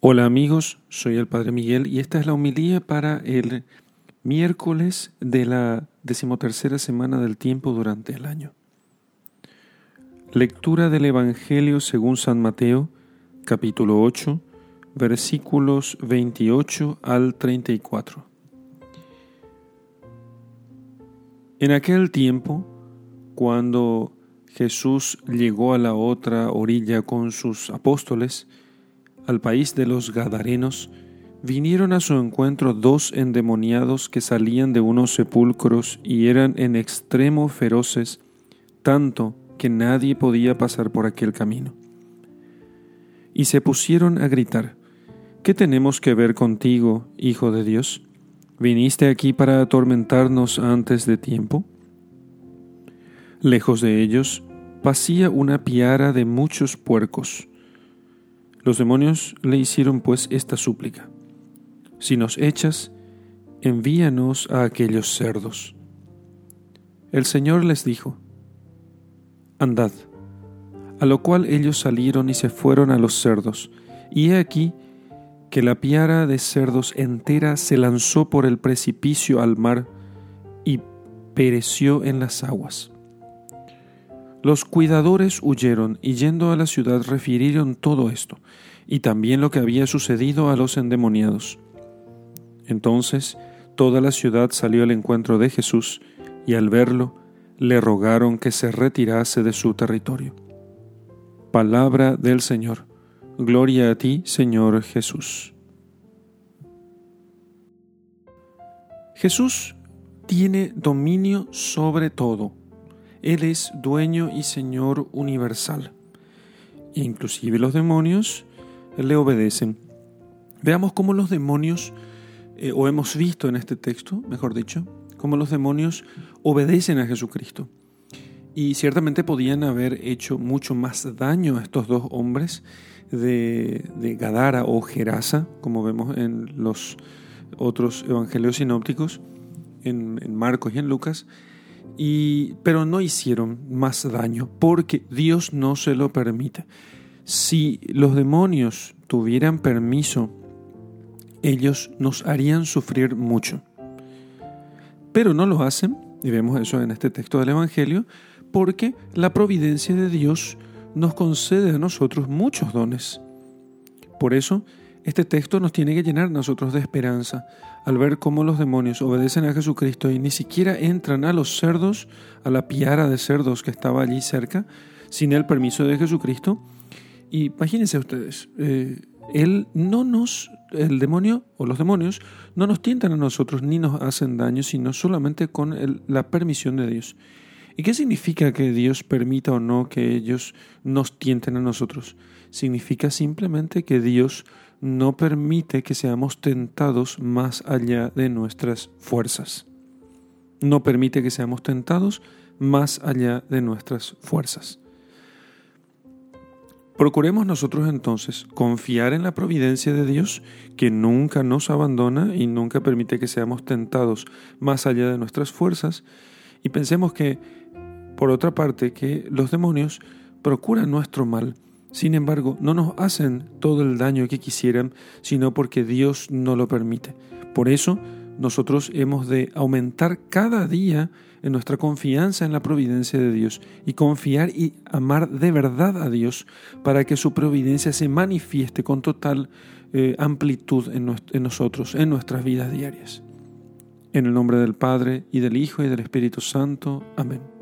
Hola amigos, soy el Padre Miguel y esta es la homilía para el miércoles de la decimotercera semana del tiempo durante el año. Lectura del Evangelio según San Mateo, capítulo 8, versículos 28 al 34. En aquel tiempo, cuando Jesús llegó a la otra orilla con sus apóstoles, al país de los Gadarenos, vinieron a su encuentro dos endemoniados que salían de unos sepulcros y eran en extremo feroces, tanto que nadie podía pasar por aquel camino. Y se pusieron a gritar, ¿Qué tenemos que ver contigo, Hijo de Dios? ¿Viniste aquí para atormentarnos antes de tiempo? Lejos de ellos pasía una piara de muchos puercos, los demonios le hicieron pues esta súplica. Si nos echas, envíanos a aquellos cerdos. El Señor les dijo, Andad. A lo cual ellos salieron y se fueron a los cerdos. Y he aquí que la piara de cerdos entera se lanzó por el precipicio al mar y pereció en las aguas. Los cuidadores huyeron y yendo a la ciudad refirieron todo esto, y también lo que había sucedido a los endemoniados. Entonces toda la ciudad salió al encuentro de Jesús, y al verlo le rogaron que se retirase de su territorio. Palabra del Señor. Gloria a ti, Señor Jesús. Jesús tiene dominio sobre todo él es dueño y Señor universal. Inclusive los demonios le obedecen. Veamos cómo los demonios, eh, o hemos visto en este texto, mejor dicho, cómo los demonios obedecen a Jesucristo. Y ciertamente podían haber hecho mucho más daño a estos dos hombres de, Gadara o Gerasa, como vemos en los otros evangelios sinópticos, en, en Marcos y en Lucas, pero no hicieron más daño porque Dios no se lo permite. Si los demonios tuvieran permiso, ellos nos harían sufrir mucho. Pero no lo hacen, y vemos eso en este texto del Evangelio, porque la providencia de Dios nos concede a nosotros muchos dones. Por eso, este texto nos tiene que llenar nosotros de esperanza al ver cómo los demonios obedecen a Jesucristo y ni siquiera entran a los cerdos, a la piara de cerdos que estaba allí cerca, sin el permiso de Jesucristo. Y imagínense ustedes, eh, él no nos, el demonio o los demonios, no nos tientan a nosotros ni nos hacen daño, sino solamente con la permisión de Dios. ¿Y qué significa que Dios permita o no que ellos nos tienten a nosotros? Significa simplemente que Dios no permite que seamos tentados más allá de nuestras fuerzas. No permite que seamos tentados más allá de nuestras fuerzas. Procuremos nosotros entonces confiar en la providencia de Dios, que nunca nos abandona y nunca permite que seamos tentados más allá de nuestras fuerzas, y pensemos que, por otra parte, que los demonios procuran nuestro mal, sin embargo, no nos hacen todo el daño que quisieran, sino porque Dios no lo permite. Por eso, nosotros hemos de aumentar cada día en nuestra confianza en la providencia de Dios y confiar y amar de verdad a Dios para que su providencia se manifieste con total eh, amplitud en, en nosotros, en nuestras vidas diarias. En el nombre del Padre, y del Hijo, y del Espíritu Santo. Amén.